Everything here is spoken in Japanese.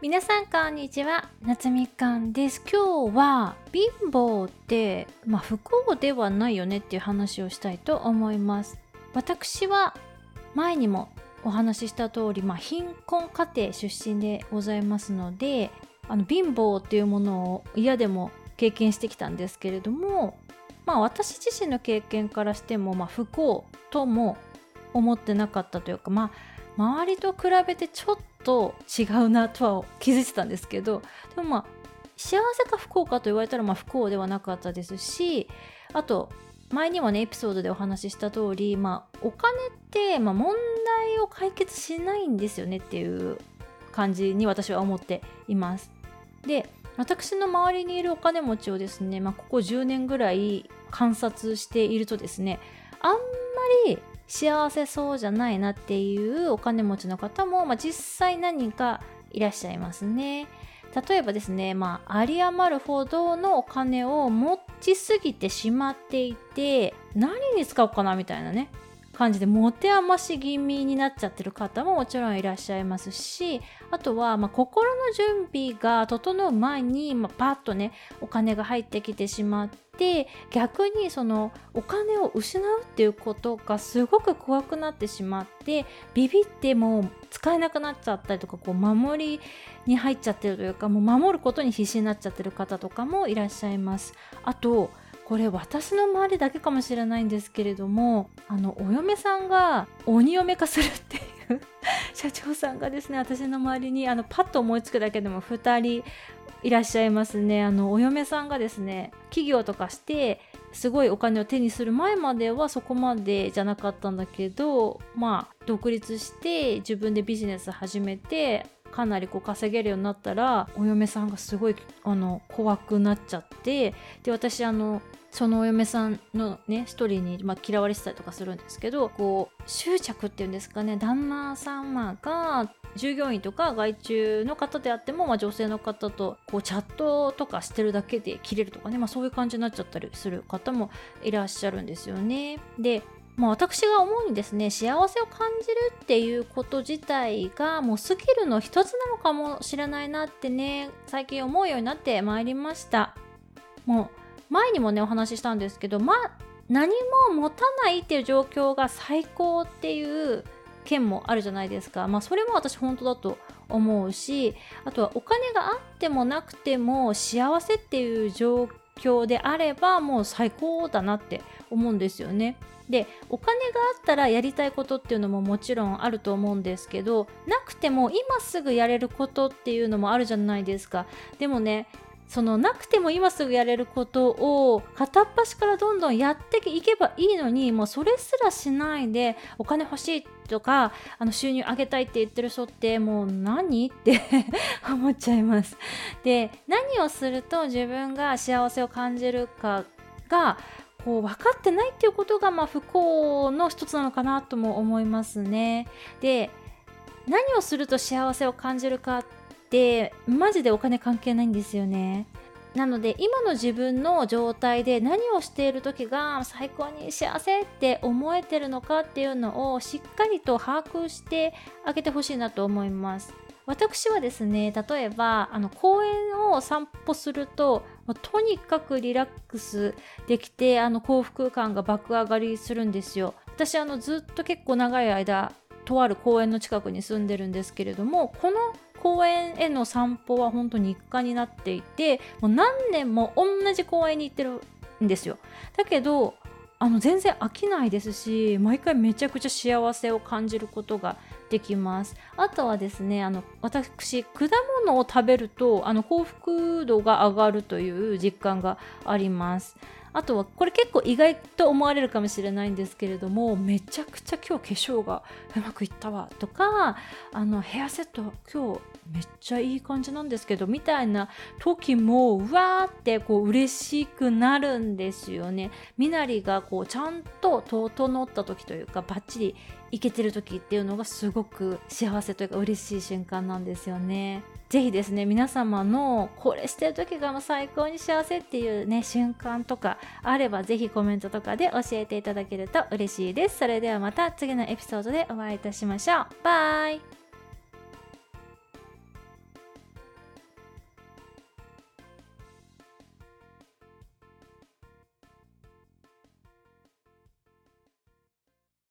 皆さんこんにちは。夏みかんです。今日は貧乏ってまあ不幸ではないよねっていう話をしたいと思います。私は前にもお話しした通り、まあ、貧困家庭出身でございますのであの貧乏っていうものを嫌でも経験してきたんですけれどもまあ私自身の経験からしても、まあ、不幸とも思ってなかったというかまあ周りと比べてちょっと違うなとは気づいてたんですけどでもまあ幸せか不幸かと言われたらまあ不幸ではなかったですしあと前にもねエピソードでお話しした通り、まあ、お金って、まあ、問題を解決しないんですよねっていう感じに私は思っています。で私の周りにいるお金持ちをですね、まあ、ここ10年ぐらい観察しているとですねあんまり幸せそうじゃないなっていうお金持ちの方も、まあ、実際何かいらっしゃいますね。例えばですね、まあ、有り余るほどのお金を持ちすぎてしまっていて何に使おうかなみたいなね感じで持て余し気味になっちゃってる方ももちろんいらっしゃいますしあとは、ま、心の準備が整う前に、まあ、パッとねお金が入ってきてしまって逆にそのお金を失うっていうことがすごく怖くなってしまってビビってもう使えなくなっちゃったりとかこう守りに入っちゃってるというかもう守ることに必死になっちゃってる方とかもいらっしゃいます。あとこれ私の周りだけかもしれないんですけれどもあのお嫁さんが鬼嫁化するっていう社長さんがですね私の周りにあのパッと思いつくだけでも2人いらっしゃいますね。あのお嫁さんがですね企業とかしてすごいお金を手にする前まではそこまでじゃなかったんだけどまあ独立して自分でビジネス始めてかなりこう稼げるようになったらお嫁さんがすごいあの怖くなっちゃってで私あのそのお嫁さんのね一人に、まあ、嫌われてたりとかするんですけどこう執着っていうんですかね旦那様が従業員とか外注の方であっても、まあ、女性の方とこうチャットとかしてるだけで切れるとかね、まあ、そういう感じになっちゃったりする方もいらっしゃるんですよね。でまあ、私が思うにですね幸せを感じるっていうこと自体がもうスキルの一つなのかもしれないなってね最近思うようになってまいりました。もう前にもねお話ししたんですけどま何も持たないっていう状況が最高っていう件もあるじゃないですか。まあそれも私本当だと思うしあとはお金があってもなくても幸せっていう状況であればもう最高だなって思うんですよね。でお金があったらやりたいことっていうのももちろんあると思うんですけどなくても今すぐやれることっていうのもあるじゃないですかでもねそのなくても今すぐやれることを片っ端からどんどんやっていけばいいのにもうそれすらしないでお金欲しいっとかあの収入上げたいって言ってる人ってもう何って 思っちゃいます。で何をすると自分が幸せを感じるかがこう分かってないっていうことが、まあ、不幸の一つなのかなとも思いますね。で何をすると幸せを感じるかってマジでお金関係ないんですよね。なので今の自分の状態で何をしている時が最高に幸せって思えてるのかっていうのをしっかりと把握してあげてほしいなと思います。私はですね例えばあの公園を散歩するととにかくリラックスできてあの幸福感が爆上がりするんですよ私あのずっと結構長い間とある公園の近くに住んでるんですけれどもこの公園への散歩は本当に日課になっていてもう何年も同じ公園に行ってるんですよ。だけどあの全然飽きないですし毎回めちゃくちゃ幸せを感じることができます。あとはですねあの私果物を食べるとあの幸福度が上がるという実感があります。あとはこれ結構意外と思われるかもしれないんですけれどもめちゃくちゃ今日化粧がうまくいったわとかあのヘアセット今日めっちゃいい感じなんですけどみたいな時もうわーってこう嬉しくなるんですよね。身なりがこうちゃんと整った時というかバッチリいけてる時っていうのがすごく幸せというか嬉しい瞬間なんですよね。ぜひですね皆様のこれしてる時がもう最高に幸せっていうね瞬間とかあればぜひコメントとかで教えていただけると嬉しいです。それではまた次のエピソードでお会いいたしましょう。バイ